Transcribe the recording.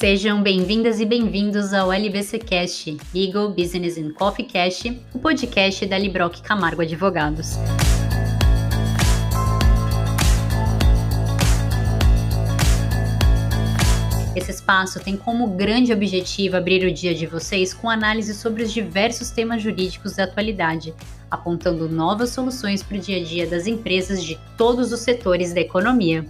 Sejam bem-vindas e bem-vindos ao LBC Cast, Legal Business and Coffee Cast, o podcast da Libroc Camargo Advogados. Esse espaço tem como grande objetivo abrir o dia de vocês com análise sobre os diversos temas jurídicos da atualidade, apontando novas soluções para o dia a dia das empresas de todos os setores da economia.